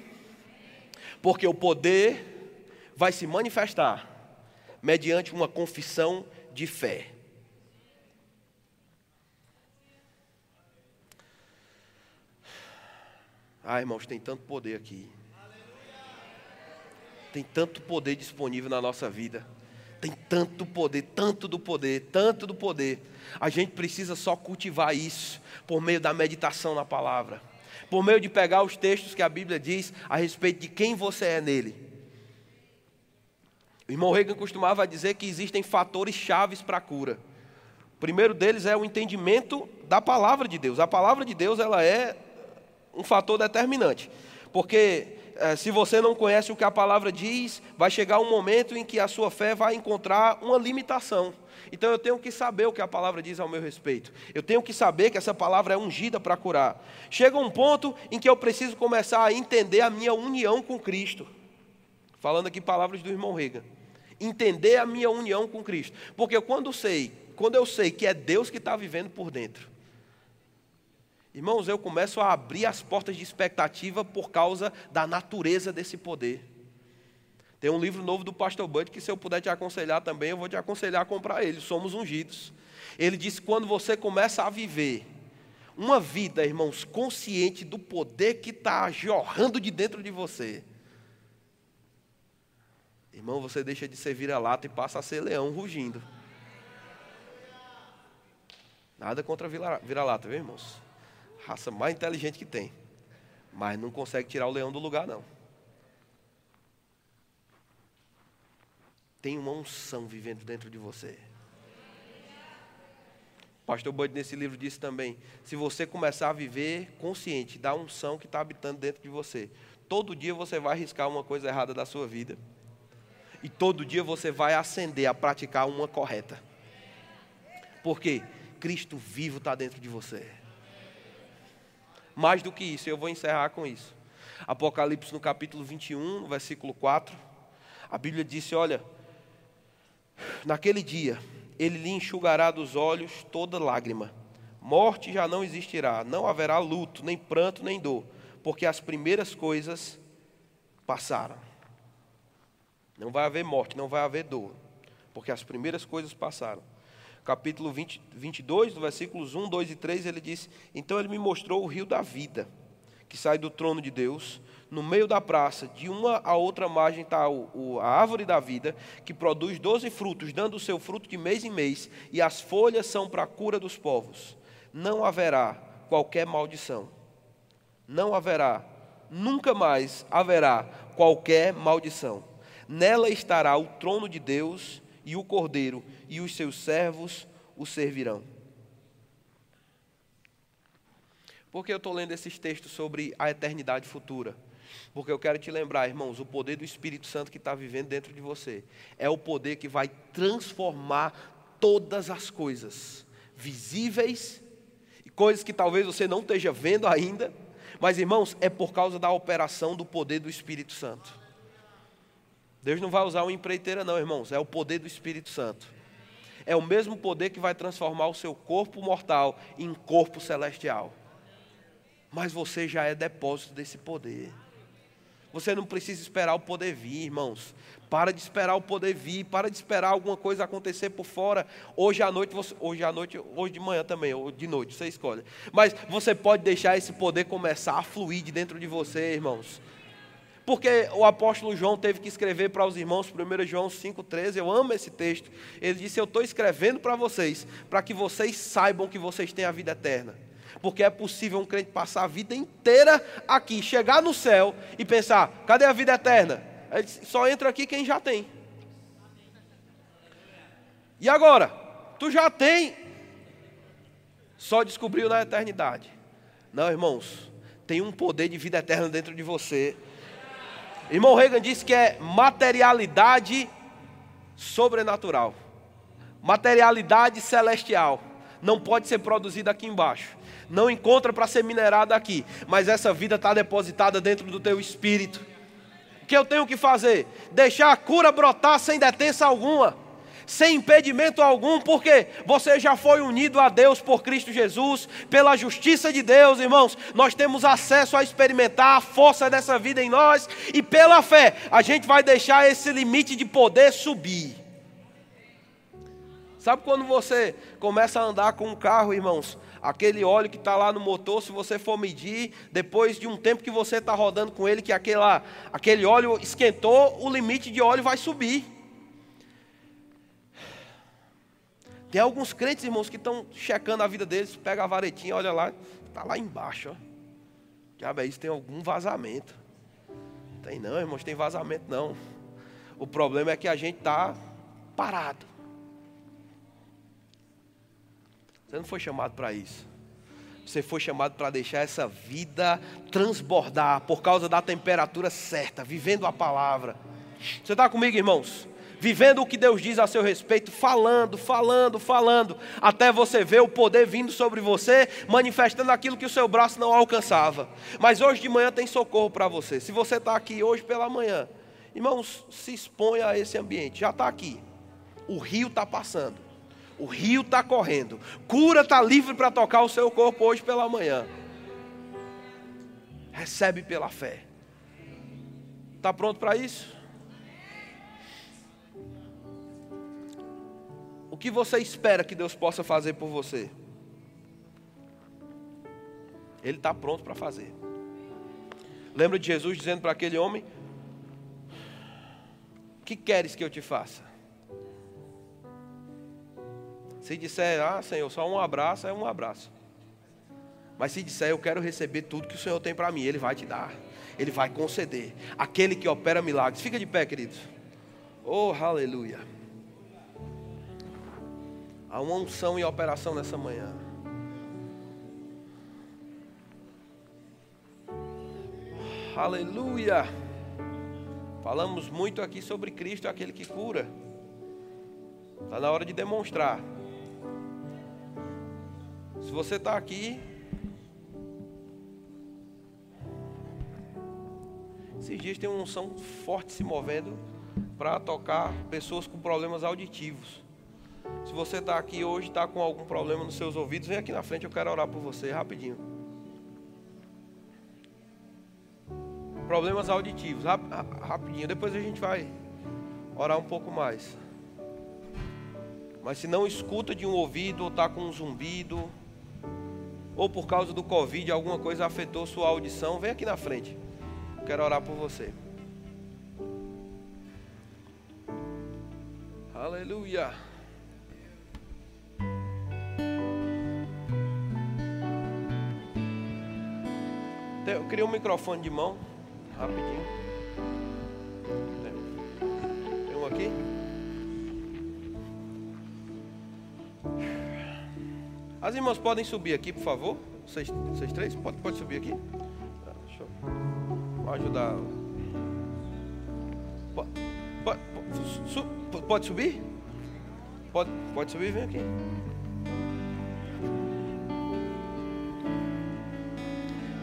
Porque o poder vai se manifestar mediante uma confissão de fé. Ah, irmãos, tem tanto poder aqui. Tem tanto poder disponível na nossa vida. Tem tanto poder, tanto do poder, tanto do poder. A gente precisa só cultivar isso por meio da meditação na palavra. Por meio de pegar os textos que a Bíblia diz a respeito de quem você é nele. O irmão Reagan costumava dizer que existem fatores chaves para a cura. O primeiro deles é o entendimento da palavra de Deus. A palavra de Deus ela é um fator determinante. Porque se você não conhece o que a palavra diz, vai chegar um momento em que a sua fé vai encontrar uma limitação. Então eu tenho que saber o que a palavra diz ao meu respeito. Eu tenho que saber que essa palavra é ungida para curar. Chega um ponto em que eu preciso começar a entender a minha união com Cristo. Falando aqui palavras do irmão Rega. Entender a minha união com Cristo. Porque quando eu sei, quando eu sei que é Deus que está vivendo por dentro, Irmãos, eu começo a abrir as portas de expectativa por causa da natureza desse poder. Tem um livro novo do Pastor Bud que, se eu puder te aconselhar também, eu vou te aconselhar a comprar ele. Somos ungidos. Ele diz que quando você começa a viver uma vida, irmãos, consciente do poder que está jorrando de dentro de você, irmão, você deixa de ser vira-lata e passa a ser leão rugindo. Nada contra vira-lata, viu, irmãos? Raça mais inteligente que tem. Mas não consegue tirar o leão do lugar, não. Tem uma unção vivendo dentro de você. Pastor Bud nesse livro disse também: se você começar a viver consciente da unção que está habitando dentro de você, todo dia você vai arriscar uma coisa errada da sua vida. E todo dia você vai ascender a praticar uma correta. Porque Cristo vivo está dentro de você. Mais do que isso, eu vou encerrar com isso. Apocalipse no capítulo 21, versículo 4, a Bíblia disse: Olha, naquele dia ele lhe enxugará dos olhos toda lágrima. Morte já não existirá, não haverá luto, nem pranto, nem dor, porque as primeiras coisas passaram. Não vai haver morte, não vai haver dor, porque as primeiras coisas passaram capítulo 20, 22, do versículos 1, 2 e 3, ele diz: Então ele me mostrou o rio da vida, que sai do trono de Deus. No meio da praça, de uma a outra margem, está a árvore da vida, que produz doze frutos, dando o seu fruto de mês em mês, e as folhas são para a cura dos povos. Não haverá qualquer maldição. Não haverá, nunca mais haverá qualquer maldição. Nela estará o trono de Deus e o cordeiro, e os seus servos o servirão. Por que eu estou lendo esses textos sobre a eternidade futura? Porque eu quero te lembrar, irmãos, o poder do Espírito Santo que está vivendo dentro de você é o poder que vai transformar todas as coisas, visíveis e coisas que talvez você não esteja vendo ainda, mas, irmãos, é por causa da operação do poder do Espírito Santo. Deus não vai usar uma empreiteira, não, irmãos. É o poder do Espírito Santo. É o mesmo poder que vai transformar o seu corpo mortal em corpo celestial. Mas você já é depósito desse poder. Você não precisa esperar o poder vir, irmãos. Para de esperar o poder vir, para de esperar alguma coisa acontecer por fora. Hoje à noite, você, hoje à noite, hoje de manhã também, ou de noite, você escolhe. Mas você pode deixar esse poder começar a fluir de dentro de você, irmãos. Porque o apóstolo João teve que escrever para os irmãos, 1 João 5,13, eu amo esse texto. Ele disse: Eu estou escrevendo para vocês, para que vocês saibam que vocês têm a vida eterna. Porque é possível um crente passar a vida inteira aqui, chegar no céu e pensar: cadê a vida eterna? Ele disse, Só entra aqui quem já tem. E agora? Tu já tem, só descobriu na eternidade. Não, irmãos, tem um poder de vida eterna dentro de você Irmão Reagan disse que é materialidade sobrenatural, materialidade celestial. Não pode ser produzida aqui embaixo. Não encontra para ser minerada aqui. Mas essa vida está depositada dentro do teu espírito. O que eu tenho que fazer? Deixar a cura brotar sem detença alguma sem impedimento algum, porque você já foi unido a Deus por Cristo Jesus, pela justiça de Deus, irmãos. Nós temos acesso a experimentar a força dessa vida em nós, e pela fé, a gente vai deixar esse limite de poder subir. Sabe quando você começa a andar com um carro, irmãos? Aquele óleo que está lá no motor, se você for medir, depois de um tempo que você está rodando com ele, que aquela, aquele óleo esquentou, o limite de óleo vai subir. Tem alguns crentes, irmãos, que estão checando a vida deles, pega a varetinha, olha lá, está lá embaixo. Ó. Diabo, é isso tem algum vazamento. Tem não, irmãos, tem vazamento não. O problema é que a gente está parado. Você não foi chamado para isso. Você foi chamado para deixar essa vida transbordar por causa da temperatura certa, vivendo a palavra. Você está comigo, irmãos? Vivendo o que Deus diz a seu respeito, falando, falando, falando, até você ver o poder vindo sobre você, manifestando aquilo que o seu braço não alcançava. Mas hoje de manhã tem socorro para você. Se você está aqui hoje pela manhã, irmãos, se exponha a esse ambiente. Já está aqui. O rio está passando o rio está correndo. Cura está livre para tocar o seu corpo hoje pela manhã. Recebe pela fé. Está pronto para isso? O que você espera que Deus possa fazer por você? Ele está pronto para fazer. Lembra de Jesus dizendo para aquele homem: O que queres que eu te faça? Se disser, ah, Senhor, só um abraço, é um abraço. Mas se disser, eu quero receber tudo que o Senhor tem para mim, Ele vai te dar. Ele vai conceder. Aquele que opera milagres. Fica de pé, queridos. Oh, aleluia. Há uma unção e operação nessa manhã. Aleluia. Falamos muito aqui sobre Cristo, aquele que cura. Está na hora de demonstrar. Se você está aqui, esses dias tem uma unção forte se movendo para tocar pessoas com problemas auditivos. Se você está aqui hoje, está com algum problema nos seus ouvidos, vem aqui na frente, eu quero orar por você rapidinho. Problemas auditivos, rap, rapidinho. Depois a gente vai orar um pouco mais. Mas se não escuta de um ouvido ou está com um zumbido, ou por causa do Covid alguma coisa afetou sua audição, vem aqui na frente. Quero orar por você. Aleluia. Eu queria um microfone de mão, rapidinho. Tem um aqui? As irmãs podem subir aqui, por favor? Vocês, vocês três? Pode, pode subir aqui? Tá, deixa eu Vou ajudar. Pode, pode, pode subir? Pode, pode subir? Vem aqui.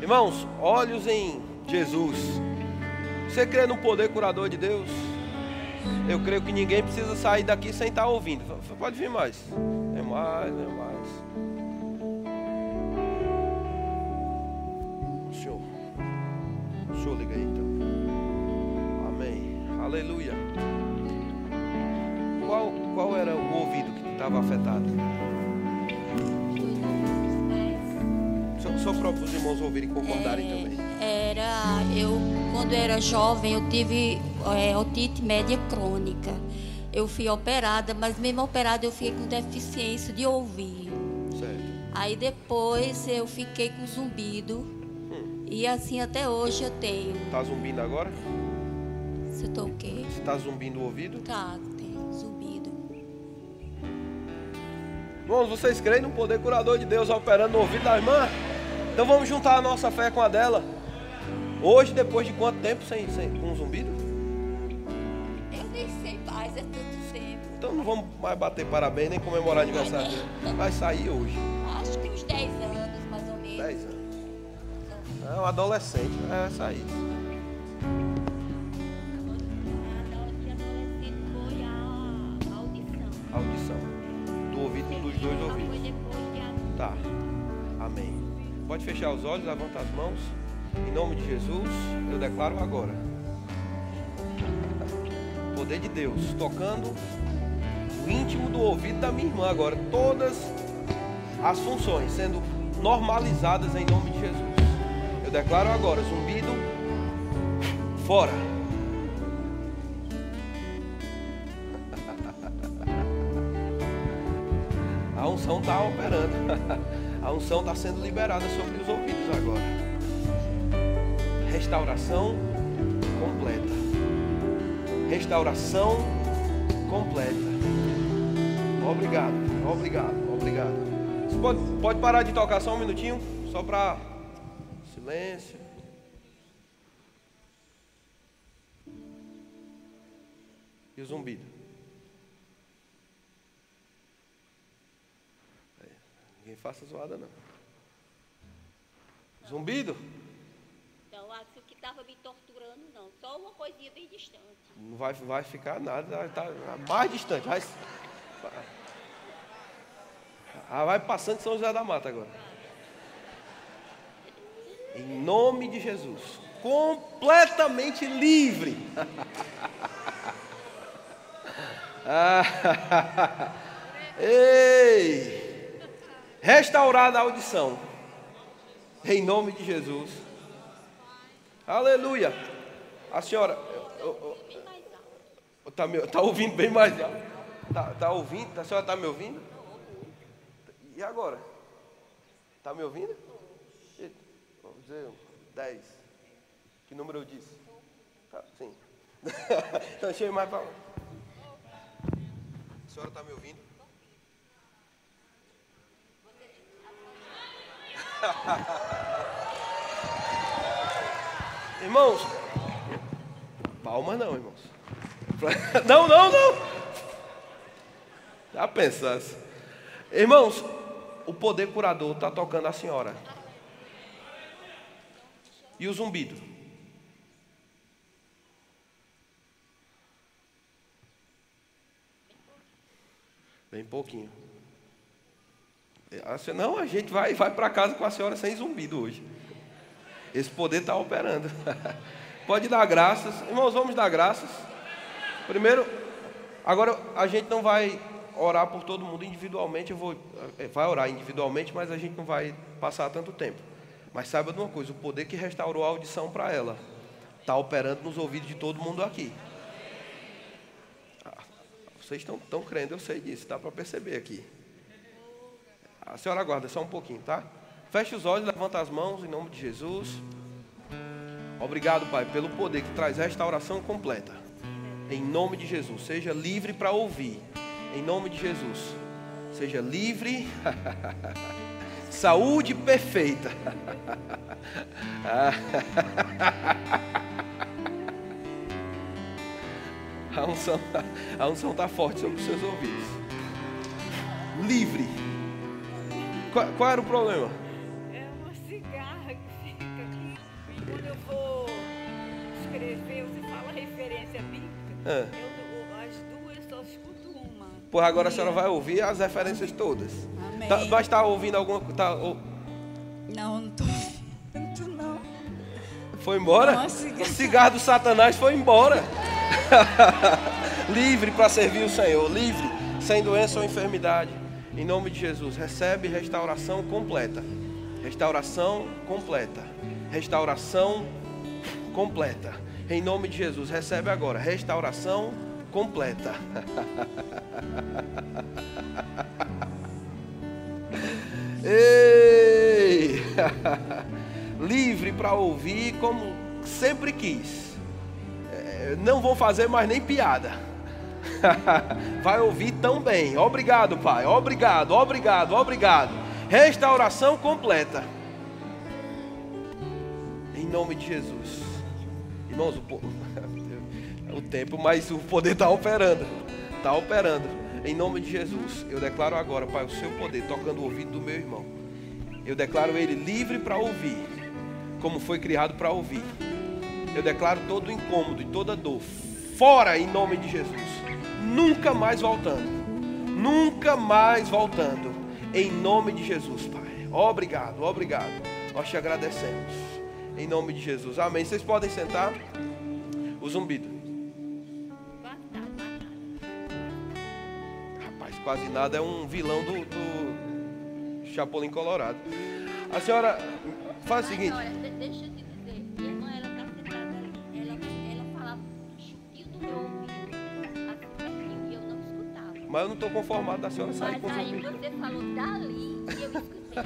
Irmãos, olhos em Jesus. Você crê no poder curador de Deus? Eu creio que ninguém precisa sair daqui sem estar ouvindo. Pode vir mais. É mais, é mais. Para os irmãos ouvirem e concordarem é, também. Era, eu, quando era jovem, eu tive é, otite média crônica. Eu fui operada, mas mesmo operada eu fiquei com deficiência de ouvir. Certo. Aí depois eu fiquei com zumbido. Hum. E assim até hoje eu tenho. Tá zumbindo agora? Você tá o quê? Você tá zumbindo o ouvido? Tá, tem zumbido. Irmãos, vocês creem no poder curador de Deus operando no ouvido da irmã? Então vamos juntar a nossa fé com a dela. Hoje, depois de quanto tempo sem, sem com um zumbido? Eu nem sei mais, é tanto tempo. Então não vamos mais bater parabéns nem comemorar aniversário. Vai sair hoje. Acho que uns 10 anos, mais ou menos. 10 anos. É um adolescente, vai sair. Fechar os olhos, levantar as mãos. Em nome de Jesus, eu declaro agora. Poder de Deus tocando o íntimo do ouvido da minha irmã agora. Todas as funções sendo normalizadas em nome de Jesus. Eu declaro agora, zumbido fora unção está operando. A unção está sendo liberada sobre os ouvidos agora. restauração completa. Restauração completa. Obrigado, obrigado, obrigado. Você pode, pode parar de tocar só um minutinho? Só para silêncio. E o zumbido? É, ninguém faça zoada não. Zumbido? Não, acho que estava me torturando, não. Só uma coisinha bem distante. Não vai, vai ficar nada, está mais distante. Vai, ah, vai passando de São José da Mata agora. Em nome de Jesus. Completamente livre. Ei! Restaurada a audição. Em nome de Jesus. Aleluia. A senhora. Está tá ouvindo bem mais alto? Está tá ouvindo? A senhora está me ouvindo? E agora? Está me ouvindo? Vamos dizer 10. Que número eu disse? Tá, sim. então deixa eu ir mais para. A senhora está me ouvindo? irmãos, palma não, irmãos. Não, não, não. Já pensasse. Irmãos, o poder curador está tocando a senhora. E o zumbido? Bem pouquinho. Não, a gente vai, vai para casa com a senhora sem zumbido hoje. Esse poder está operando. Pode dar graças. Irmãos, vamos dar graças. Primeiro, agora a gente não vai orar por todo mundo individualmente. Eu vou, eh, vai orar individualmente, mas a gente não vai passar tanto tempo. Mas saiba de uma coisa: o poder que restaurou a audição para ela está operando nos ouvidos de todo mundo aqui. Ah, vocês estão crendo, eu sei disso, dá para perceber aqui. A senhora aguarda só um pouquinho, tá? Feche os olhos, levanta as mãos em nome de Jesus. Obrigado, Pai, pelo poder que traz restauração completa. Em nome de Jesus, seja livre para ouvir. Em nome de Jesus, seja livre. Saúde perfeita. A unção, está forte sobre os seus ouvidos. Livre qual, qual, era o problema? É uma cigarra que fica aqui. E quando eu vou escrever, você fala referência bíblica. É. Eu, as duas só escuto uma. Por agora a senhora vai ouvir as referências todas. Amém. Tá, vai estar ouvindo alguma tá, ou... Não, não estou ouvindo, não. Foi embora? Não, cigarro. O cigarro do Satanás foi embora. livre para servir o Senhor, livre, sem doença ou enfermidade. Em nome de Jesus, recebe restauração completa. Restauração completa. Restauração completa. Em nome de Jesus, recebe agora restauração completa. Ei! Livre para ouvir como sempre quis. É, não vou fazer mais nem piada vai ouvir tão bem. Obrigado, Pai. Obrigado, obrigado, obrigado. Restauração completa. Em nome de Jesus. Irmãos, o, o tempo, mas o poder está operando. Está operando. Em nome de Jesus, eu declaro agora, Pai, o seu poder tocando o ouvido do meu irmão. Eu declaro ele livre para ouvir, como foi criado para ouvir. Eu declaro todo o incômodo e toda dor fora em nome de Jesus nunca mais voltando. Nunca mais voltando. Em nome de Jesus, Pai. Obrigado, obrigado. Nós te agradecemos. Em nome de Jesus. Amém. Vocês podem sentar. O zumbido. Rapaz, quase nada é um vilão do, do Chapolin Colorado. A senhora faz o seguinte. Mas eu não estou conformado da senhora sair com o aí você falou dali e eu escutei.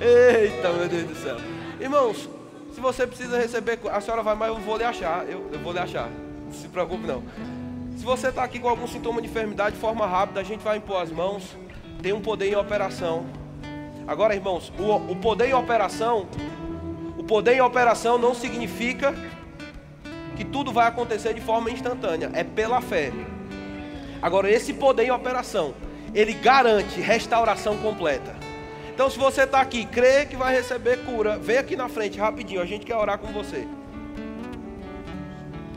Eita, meu Deus do céu. Irmãos, se você precisa receber, a senhora vai, mas eu vou lhe achar. Eu, eu vou lhe achar. Não se preocupe não. Se você está aqui com algum sintoma de enfermidade, de forma rápida, a gente vai impor as mãos. Tem um poder em operação. Agora, irmãos, o, o poder em operação, o poder em operação não significa que tudo vai acontecer de forma instantânea. É pela fé. Agora, esse poder em operação, ele garante restauração completa. Então, se você está aqui, crê que vai receber cura, vem aqui na frente rapidinho. A gente quer orar com você.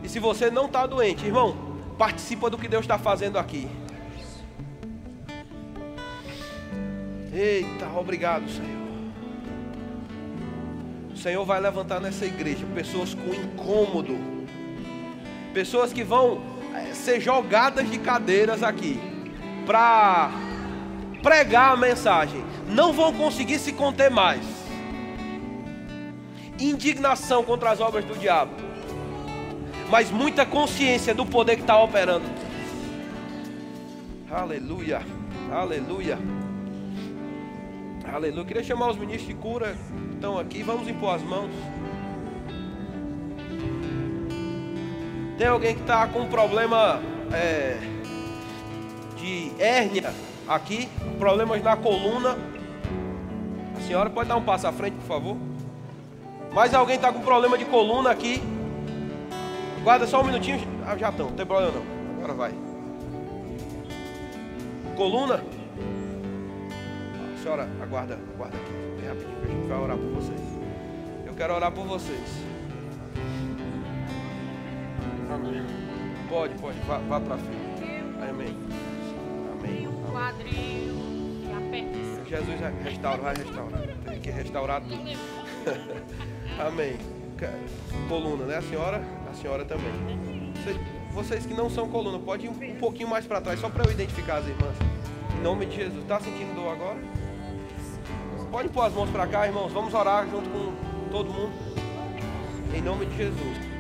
E se você não está doente, irmão, participa do que Deus está fazendo aqui. Eita, obrigado, Senhor. O Senhor vai levantar nessa igreja pessoas com incômodo, pessoas que vão eh, ser jogadas de cadeiras aqui para pregar a mensagem, não vão conseguir se conter mais. Indignação contra as obras do diabo, mas muita consciência do poder que está operando. Aleluia, aleluia, aleluia. Queria chamar os ministros de cura estão aqui. Vamos impor as mãos. Tem alguém que está com problema é, de hérnia aqui, problemas na coluna. A senhora pode dar um passo à frente, por favor. Mais alguém está com problema de coluna aqui? Guarda só um minutinho. Ah, já estão, não tem problema não. Agora vai. Coluna. A senhora aguarda, aguarda aqui. Bem rapidinho que a gente vai orar por vocês. Eu quero orar por vocês. Amém. Pode, pode, vá, vá para frente. Amém. Amém. Quadril, Jesus restaura, vai restaurar. Tem que restaurar tudo. Amém. Coluna, né? A senhora? A senhora também. Vocês que não são coluna, pode ir um pouquinho mais para trás, só para eu identificar as irmãs. Em nome de Jesus. Está sentindo dor agora? Pode pôr as mãos para cá, irmãos. Vamos orar junto com todo mundo. Em nome de Jesus.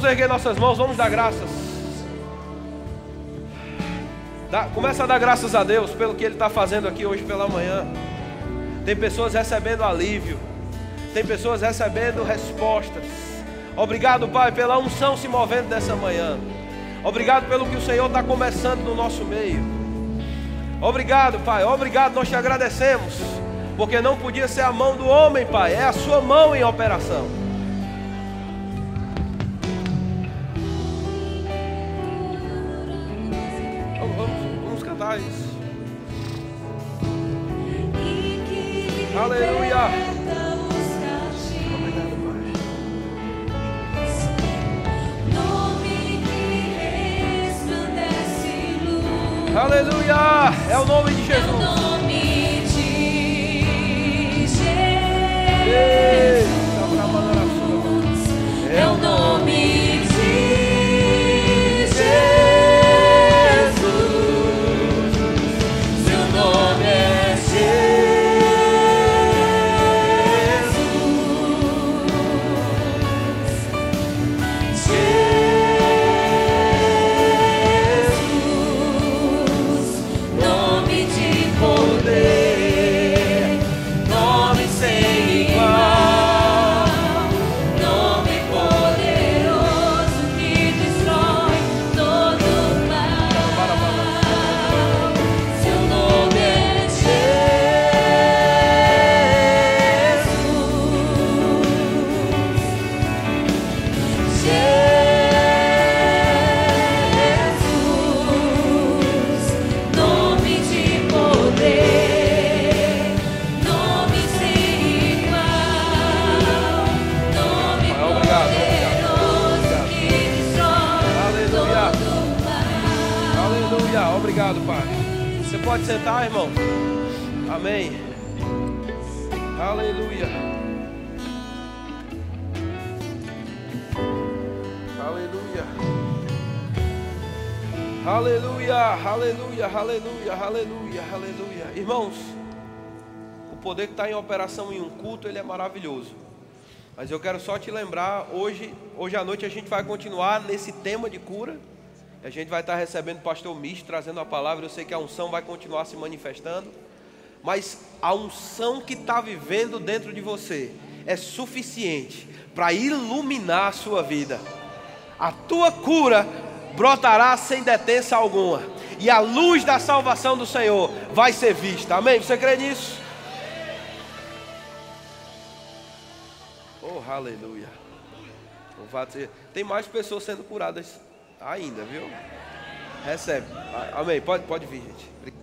Vamos erguer nossas mãos, vamos dar graças. Dá, começa a dar graças a Deus pelo que Ele está fazendo aqui hoje pela manhã. Tem pessoas recebendo alívio, tem pessoas recebendo respostas. Obrigado, Pai, pela unção se movendo nessa manhã. Obrigado pelo que o Senhor está começando no nosso meio. Obrigado, Pai. Obrigado, nós te agradecemos. Porque não podia ser a mão do homem, Pai. É a sua mão em operação. Poder que está em operação em um culto, ele é maravilhoso. Mas eu quero só te lembrar, hoje, hoje à noite a gente vai continuar nesse tema de cura. A gente vai estar recebendo o pastor Mish trazendo a palavra. Eu sei que a unção vai continuar se manifestando. Mas a unção que está vivendo dentro de você é suficiente para iluminar a sua vida. A tua cura brotará sem detença alguma. E a luz da salvação do Senhor vai ser vista. Amém? Você crê nisso? Oh, aleluia. Tem mais pessoas sendo curadas ainda, viu? Recebe. Amém. Pode, pode vir, gente.